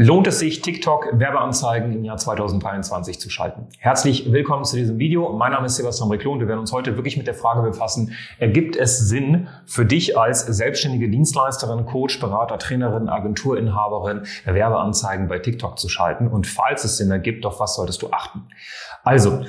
Lohnt es sich, TikTok-Werbeanzeigen im Jahr 2023 zu schalten? Herzlich willkommen zu diesem Video. Mein Name ist Sebastian Reclo und wir werden uns heute wirklich mit der Frage befassen, ergibt es Sinn für dich als selbstständige Dienstleisterin, Coach, Berater, Trainerin, Agenturinhaberin, Werbeanzeigen bei TikTok zu schalten? Und falls es Sinn ergibt, auf was solltest du achten? Also,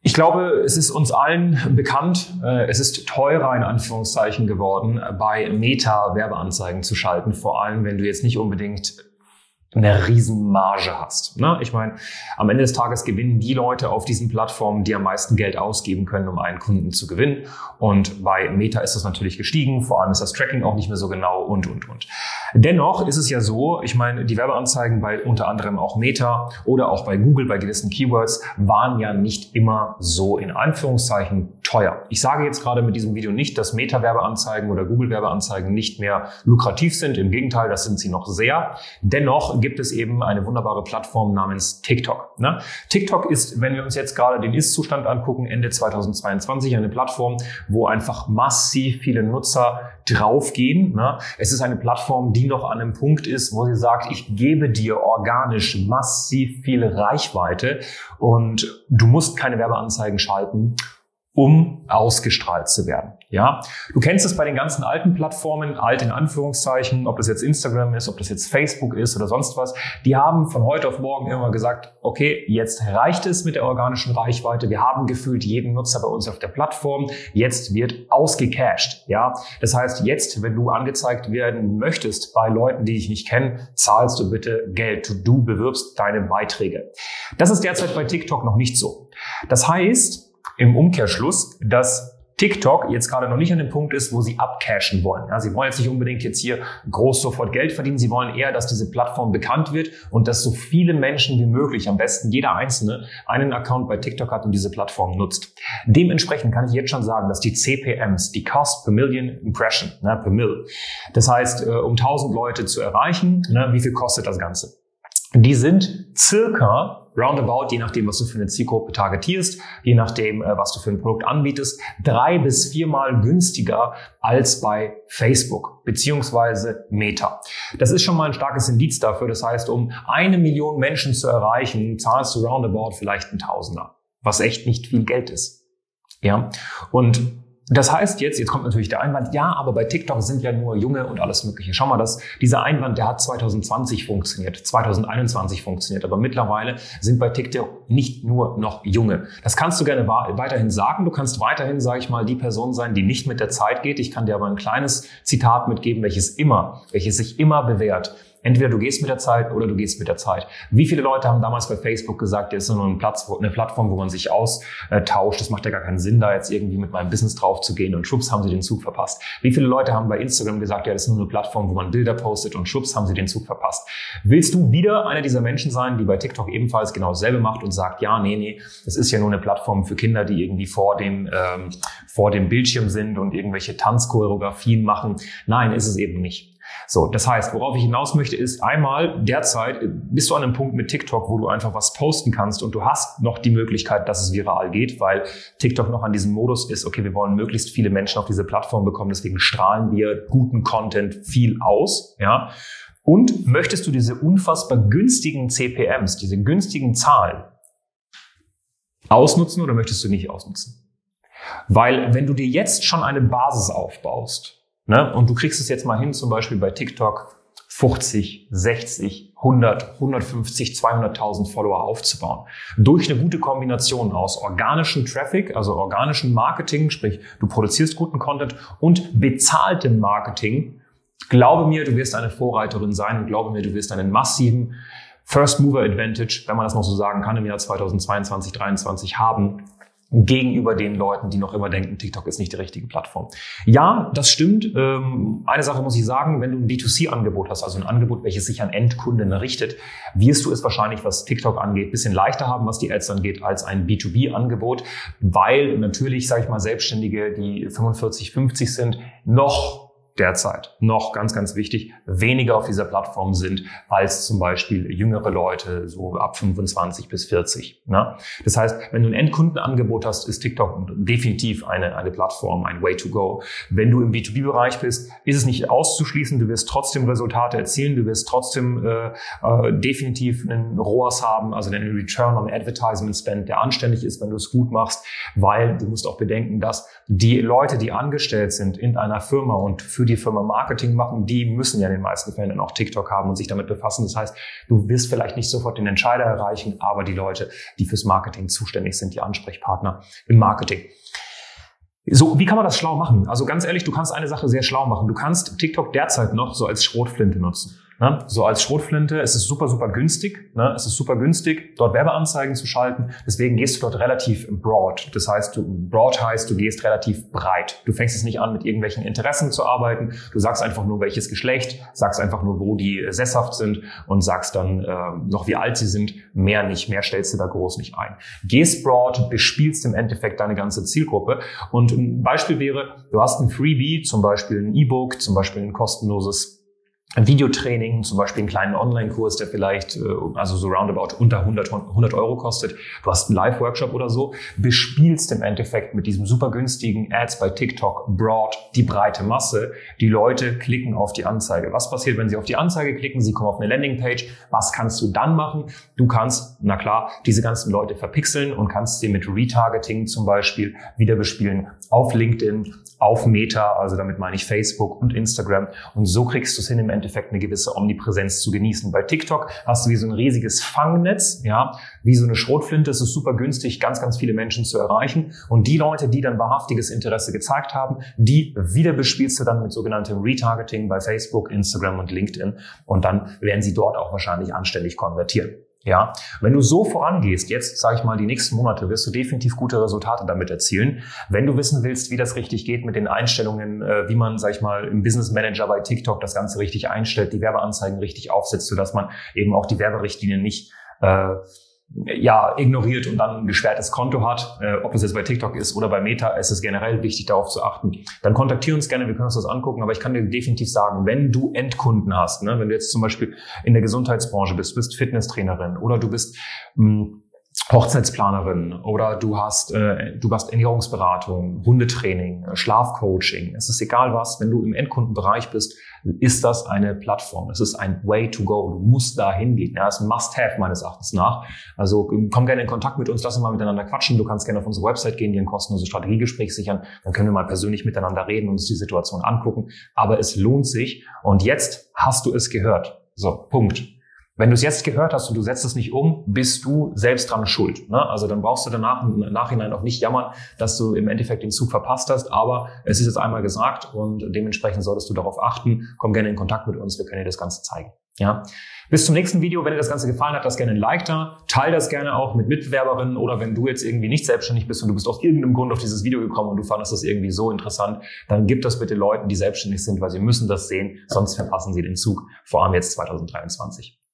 ich glaube, es ist uns allen bekannt, äh, es ist teurer in Anführungszeichen geworden, bei Meta Werbeanzeigen zu schalten, vor allem wenn du jetzt nicht unbedingt eine Riesenmarge hast. Ne? Ich meine, am Ende des Tages gewinnen die Leute auf diesen Plattformen, die am meisten Geld ausgeben können, um einen Kunden zu gewinnen. Und bei Meta ist das natürlich gestiegen. Vor allem ist das Tracking auch nicht mehr so genau und, und, und. Dennoch ist es ja so, ich meine, die Werbeanzeigen bei unter anderem auch Meta oder auch bei Google bei gewissen Keywords waren ja nicht immer so in Anführungszeichen teuer. Ich sage jetzt gerade mit diesem Video nicht, dass Meta-Werbeanzeigen oder Google-Werbeanzeigen nicht mehr lukrativ sind. Im Gegenteil, das sind sie noch sehr. Dennoch gibt es eben eine wunderbare Plattform namens TikTok. Ne? TikTok ist, wenn wir uns jetzt gerade den Ist-Zustand angucken, Ende 2022 eine Plattform, wo einfach massiv viele Nutzer draufgehen. Ne? Es ist eine Plattform, die noch an einem Punkt ist, wo sie sagt, ich gebe dir organisch massiv viel Reichweite und du musst keine Werbeanzeigen schalten um ausgestrahlt zu werden. Ja, du kennst es bei den ganzen alten Plattformen, alt in Anführungszeichen, ob das jetzt Instagram ist, ob das jetzt Facebook ist oder sonst was. Die haben von heute auf morgen immer gesagt, okay, jetzt reicht es mit der organischen Reichweite. Wir haben gefühlt jeden Nutzer bei uns auf der Plattform. Jetzt wird ausgecached. Ja, das heißt, jetzt, wenn du angezeigt werden möchtest bei Leuten, die dich nicht kennen, zahlst du bitte Geld. Du bewirbst deine Beiträge. Das ist derzeit bei TikTok noch nicht so. Das heißt, im Umkehrschluss, dass TikTok jetzt gerade noch nicht an dem Punkt ist, wo sie abcashen wollen. Ja, sie wollen jetzt nicht unbedingt jetzt hier groß sofort Geld verdienen. Sie wollen eher, dass diese Plattform bekannt wird und dass so viele Menschen wie möglich, am besten jeder Einzelne, einen Account bei TikTok hat und diese Plattform nutzt. Dementsprechend kann ich jetzt schon sagen, dass die CPMs, die Cost per Million Impression, ne, per Mill, das heißt, äh, um 1000 Leute zu erreichen, ne, wie viel kostet das Ganze? Die sind circa roundabout, je nachdem, was du für eine Zielgruppe targetierst, je nachdem, äh, was du für ein Produkt anbietest, drei bis viermal günstiger als bei Facebook beziehungsweise Meta. Das ist schon mal ein starkes Indiz dafür. Das heißt, um eine Million Menschen zu erreichen, zahlst du roundabout vielleicht ein Tausender, was echt nicht viel Geld ist. Ja, und das heißt jetzt, jetzt kommt natürlich der Einwand, ja, aber bei TikTok sind ja nur Junge und alles Mögliche. Schau mal, das, dieser Einwand, der hat 2020 funktioniert, 2021 funktioniert, aber mittlerweile sind bei TikTok nicht nur noch Junge. Das kannst du gerne weiterhin sagen. Du kannst weiterhin, sage ich mal, die Person sein, die nicht mit der Zeit geht. Ich kann dir aber ein kleines Zitat mitgeben, welches immer, welches sich immer bewährt. Entweder du gehst mit der Zeit oder du gehst mit der Zeit. Wie viele Leute haben damals bei Facebook gesagt, das ist nur ein Platz, eine Plattform, wo man sich austauscht. Das macht ja gar keinen Sinn, da jetzt irgendwie mit meinem Business drauf zu gehen und schubs haben sie den Zug verpasst. Wie viele Leute haben bei Instagram gesagt, ja, das ist nur eine Plattform, wo man Bilder postet und schubs haben sie den Zug verpasst. Willst du wieder einer dieser Menschen sein, die bei TikTok ebenfalls genau dasselbe macht und sagt, ja, nee, nee, das ist ja nur eine Plattform für Kinder, die irgendwie vor dem, ähm, vor dem Bildschirm sind und irgendwelche Tanzchoreografien machen. Nein, ist es eben nicht. So, das heißt, worauf ich hinaus möchte, ist einmal derzeit bist du an einem Punkt mit TikTok, wo du einfach was posten kannst und du hast noch die Möglichkeit, dass es viral geht, weil TikTok noch an diesem Modus ist, okay, wir wollen möglichst viele Menschen auf diese Plattform bekommen, deswegen strahlen wir guten Content viel aus, ja. Und möchtest du diese unfassbar günstigen CPMs, diese günstigen Zahlen ausnutzen oder möchtest du nicht ausnutzen? Weil wenn du dir jetzt schon eine Basis aufbaust, Ne? Und du kriegst es jetzt mal hin, zum Beispiel bei TikTok 50, 60, 100, 150, 200.000 Follower aufzubauen. Durch eine gute Kombination aus organischem Traffic, also organischem Marketing, sprich du produzierst guten Content und bezahltem Marketing. Glaube mir, du wirst eine Vorreiterin sein und glaube mir, du wirst einen massiven First Mover Advantage, wenn man das noch so sagen kann, im Jahr 2022, 2023 haben gegenüber den Leuten, die noch immer denken, TikTok ist nicht die richtige Plattform. Ja, das stimmt. Ähm, eine Sache muss ich sagen, wenn du ein B2C-Angebot hast, also ein Angebot, welches sich an Endkunden richtet, wirst du es wahrscheinlich, was TikTok angeht, bisschen leichter haben, was die Ads angeht, als ein B2B-Angebot, weil natürlich, sage ich mal, Selbstständige, die 45, 50 sind, noch derzeit noch ganz, ganz wichtig, weniger auf dieser Plattform sind als zum Beispiel jüngere Leute, so ab 25 bis 40. Ne? Das heißt, wenn du ein Endkundenangebot hast, ist TikTok definitiv eine, eine Plattform, ein Way to go. Wenn du im B2B-Bereich bist, ist es nicht auszuschließen, du wirst trotzdem Resultate erzielen, du wirst trotzdem äh, äh, definitiv einen ROAS haben, also einen Return on Advertisement Spend, der anständig ist, wenn du es gut machst, weil du musst auch bedenken, dass die Leute, die angestellt sind in einer Firma und für für die Firma Marketing machen, die müssen ja in den meisten Fällen dann auch TikTok haben und sich damit befassen. Das heißt, du wirst vielleicht nicht sofort den Entscheider erreichen, aber die Leute, die fürs Marketing zuständig sind, die Ansprechpartner im Marketing. So, wie kann man das schlau machen? Also ganz ehrlich, du kannst eine Sache sehr schlau machen. Du kannst TikTok derzeit noch so als Schrotflinte nutzen. Ne? So als Schrotflinte, es ist super, super günstig. Ne? Es ist super günstig, dort Werbeanzeigen zu schalten. Deswegen gehst du dort relativ broad. Das heißt, du, broad heißt, du gehst relativ breit. Du fängst jetzt nicht an, mit irgendwelchen Interessen zu arbeiten. Du sagst einfach nur, welches Geschlecht, sagst einfach nur, wo die sesshaft sind und sagst dann äh, noch, wie alt sie sind. Mehr nicht, mehr stellst du da groß nicht ein. Gehst broad, bespielst im Endeffekt deine ganze Zielgruppe. Und ein Beispiel wäre, du hast ein Freebie, zum Beispiel ein E-Book, zum Beispiel ein kostenloses Videotraining, zum Beispiel einen kleinen Online-Kurs, der vielleicht, äh, also so roundabout unter 100, 100 Euro kostet. Du hast einen Live-Workshop oder so, bespielst im Endeffekt mit diesem super günstigen Ads bei TikTok broad die breite Masse. Die Leute klicken auf die Anzeige. Was passiert, wenn sie auf die Anzeige klicken? Sie kommen auf eine Landingpage. Was kannst du dann machen? Du kannst, na klar, diese ganzen Leute verpixeln und kannst sie mit Retargeting zum Beispiel wieder bespielen auf LinkedIn, auf Meta, also damit meine ich Facebook und Instagram. Und so kriegst du es hin, im Endeffekt eine gewisse Omnipräsenz zu genießen. Bei TikTok hast du wie so ein riesiges Fangnetz, ja, wie so eine Schrotflinte. Es ist super günstig, ganz, ganz viele Menschen zu erreichen. Und die Leute, die dann wahrhaftiges Interesse gezeigt haben, die wieder bespielst du dann mit sogenanntem Retargeting bei Facebook, Instagram und LinkedIn. Und dann werden sie dort auch wahrscheinlich anständig konvertieren. Ja, wenn du so vorangehst, jetzt sage ich mal die nächsten Monate, wirst du definitiv gute Resultate damit erzielen. Wenn du wissen willst, wie das richtig geht mit den Einstellungen, äh, wie man, sage ich mal, im Business Manager bei TikTok das Ganze richtig einstellt, die Werbeanzeigen richtig aufsetzt, sodass man eben auch die Werberichtlinien nicht äh, ja, ignoriert und dann ein gesperrtes Konto hat, äh, ob das jetzt bei TikTok ist oder bei Meta, ist es generell wichtig, darauf zu achten. Dann kontaktiere uns gerne, wir können uns das angucken, aber ich kann dir definitiv sagen, wenn du Endkunden hast, ne, wenn du jetzt zum Beispiel in der Gesundheitsbranche bist, bist Fitnesstrainerin oder du bist mh, hm, Hochzeitsplanerin oder du hast, äh, du hast Ernährungsberatung, Hundetraining, Schlafcoaching. Es ist egal was, wenn du im Endkundenbereich bist, ist das eine Plattform. Es ist ein Way to go. Du musst da hingehen. Ja, es ist ein Must-Have meines Erachtens nach. Also komm gerne in Kontakt mit uns, lass uns mal miteinander quatschen. Du kannst gerne auf unsere Website gehen, dir ein kostenloses Strategiegespräch sichern. Dann können wir mal persönlich miteinander reden und uns die Situation angucken. Aber es lohnt sich. Und jetzt hast du es gehört. So, Punkt. Wenn du es jetzt gehört hast und du setzt es nicht um, bist du selbst dran schuld. Ne? Also dann brauchst du danach im Nachhinein auch nicht jammern, dass du im Endeffekt den Zug verpasst hast. Aber es ist jetzt einmal gesagt und dementsprechend solltest du darauf achten. Komm gerne in Kontakt mit uns, wir können dir das Ganze zeigen. Ja. Bis zum nächsten Video. Wenn dir das Ganze gefallen hat, lass gerne ein Like da. Teil das gerne auch mit Mitbewerberinnen oder wenn du jetzt irgendwie nicht selbstständig bist und du bist aus irgendeinem Grund auf dieses Video gekommen und du fandest das irgendwie so interessant, dann gib das bitte Leuten, die selbstständig sind, weil sie müssen das sehen, sonst verpassen sie den Zug, vor allem jetzt 2023.